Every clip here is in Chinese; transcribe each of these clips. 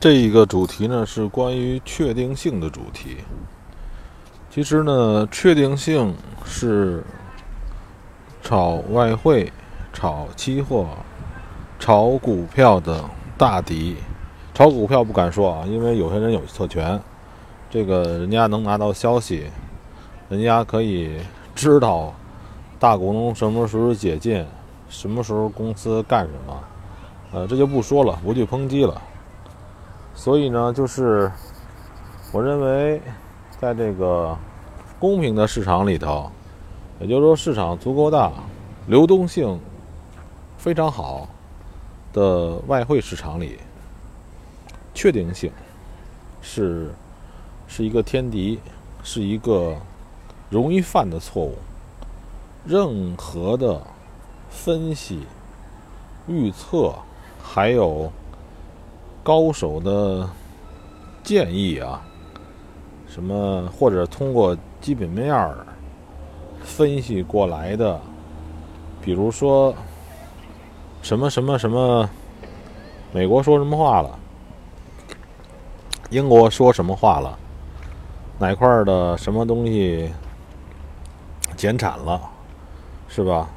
这一个主题呢是关于确定性的主题。其实呢，确定性是炒外汇、炒期货、炒股票的大敌。炒股票不敢说啊，因为有些人有特权，这个人家能拿到消息，人家可以知道大股东什么时候解禁，什么时候公司干什么。呃，这就不说了，不去抨击了。所以呢，就是我认为，在这个公平的市场里头，也就是说市场足够大、流动性非常好的外汇市场里，确定性是是一个天敌，是一个容易犯的错误。任何的分析、预测。还有高手的建议啊，什么或者通过基本面儿分析过来的，比如说什么什么什么，美国说什么话了，英国说什么话了，哪块的什么东西减产了，是吧？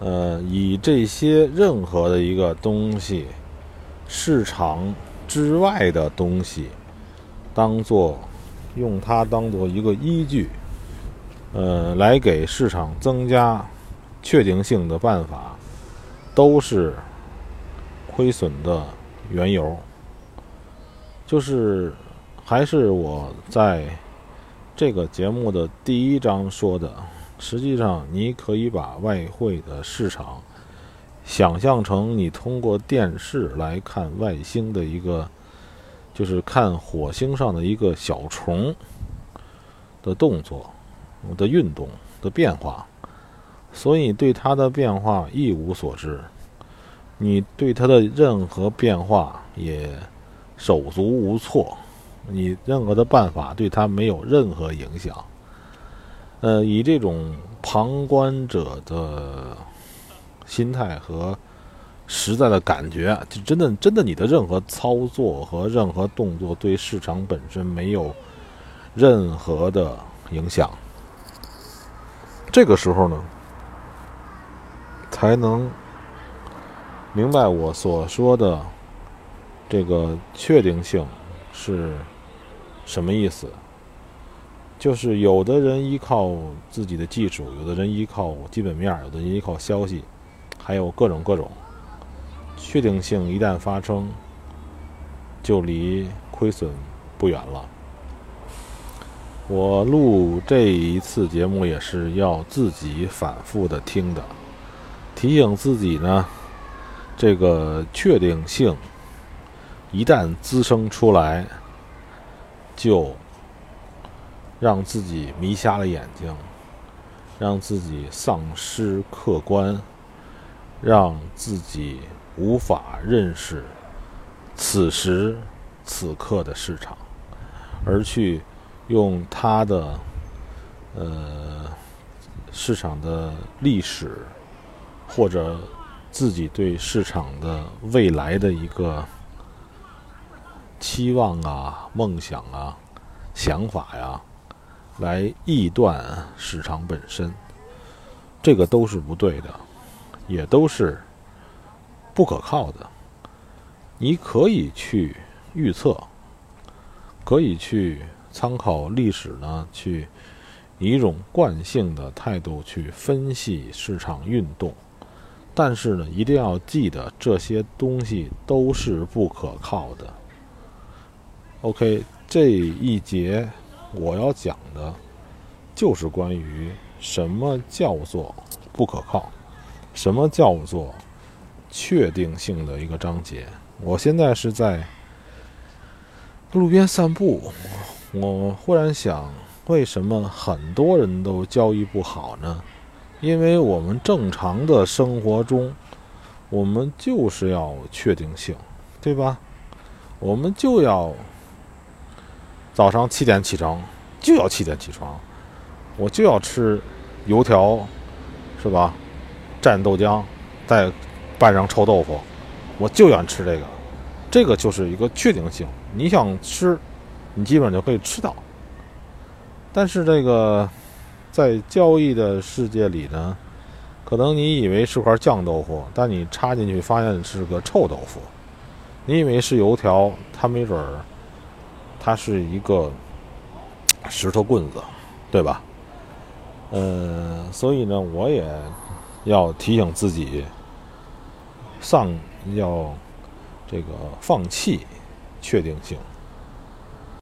呃，以这些任何的一个东西，市场之外的东西，当做用它当做一个依据，呃，来给市场增加确定性的办法，都是亏损的缘由。就是还是我在这个节目的第一章说的。实际上，你可以把外汇的市场想象成你通过电视来看外星的一个，就是看火星上的一个小虫的动作、的运动的变化，所以对它的变化一无所知，你对它的任何变化也手足无措，你任何的办法对它没有任何影响。呃，以这种旁观者的心态和实在的感觉，就真的真的，你的任何操作和任何动作对市场本身没有任何的影响。这个时候呢，才能明白我所说的这个确定性是什么意思。就是有的人依靠自己的技术，有的人依靠基本面，有的人依靠消息，还有各种各种确定性。一旦发生，就离亏损不远了。我录这一次节目也是要自己反复的听的，提醒自己呢，这个确定性一旦滋生出来，就。让自己迷瞎了眼睛，让自己丧失客观，让自己无法认识此时此刻的市场，而去用他的呃市场的历史或者自己对市场的未来的一个期望啊、梦想啊、想法呀。来臆断市场本身，这个都是不对的，也都是不可靠的。你可以去预测，可以去参考历史呢，去以一种惯性的态度去分析市场运动，但是呢，一定要记得这些东西都是不可靠的。OK，这一节。我要讲的，就是关于什么叫做不可靠，什么叫做确定性的一个章节。我现在是在路边散步，我忽然想，为什么很多人都交易不好呢？因为我们正常的生活中，我们就是要确定性，对吧？我们就要。早上七点起床，就要七点起床，我就要吃油条，是吧？蘸豆浆，再拌上臭豆腐，我就愿吃这个。这个就是一个确定性。你想吃，你基本上就可以吃到。但是这个在交易的世界里呢，可能你以为是块酱豆腐，但你插进去发现是个臭豆腐。你以为是油条，它没准儿，它是一个石头棍子，对吧？呃，所以呢，我也要提醒自己，上要这个放弃确定性。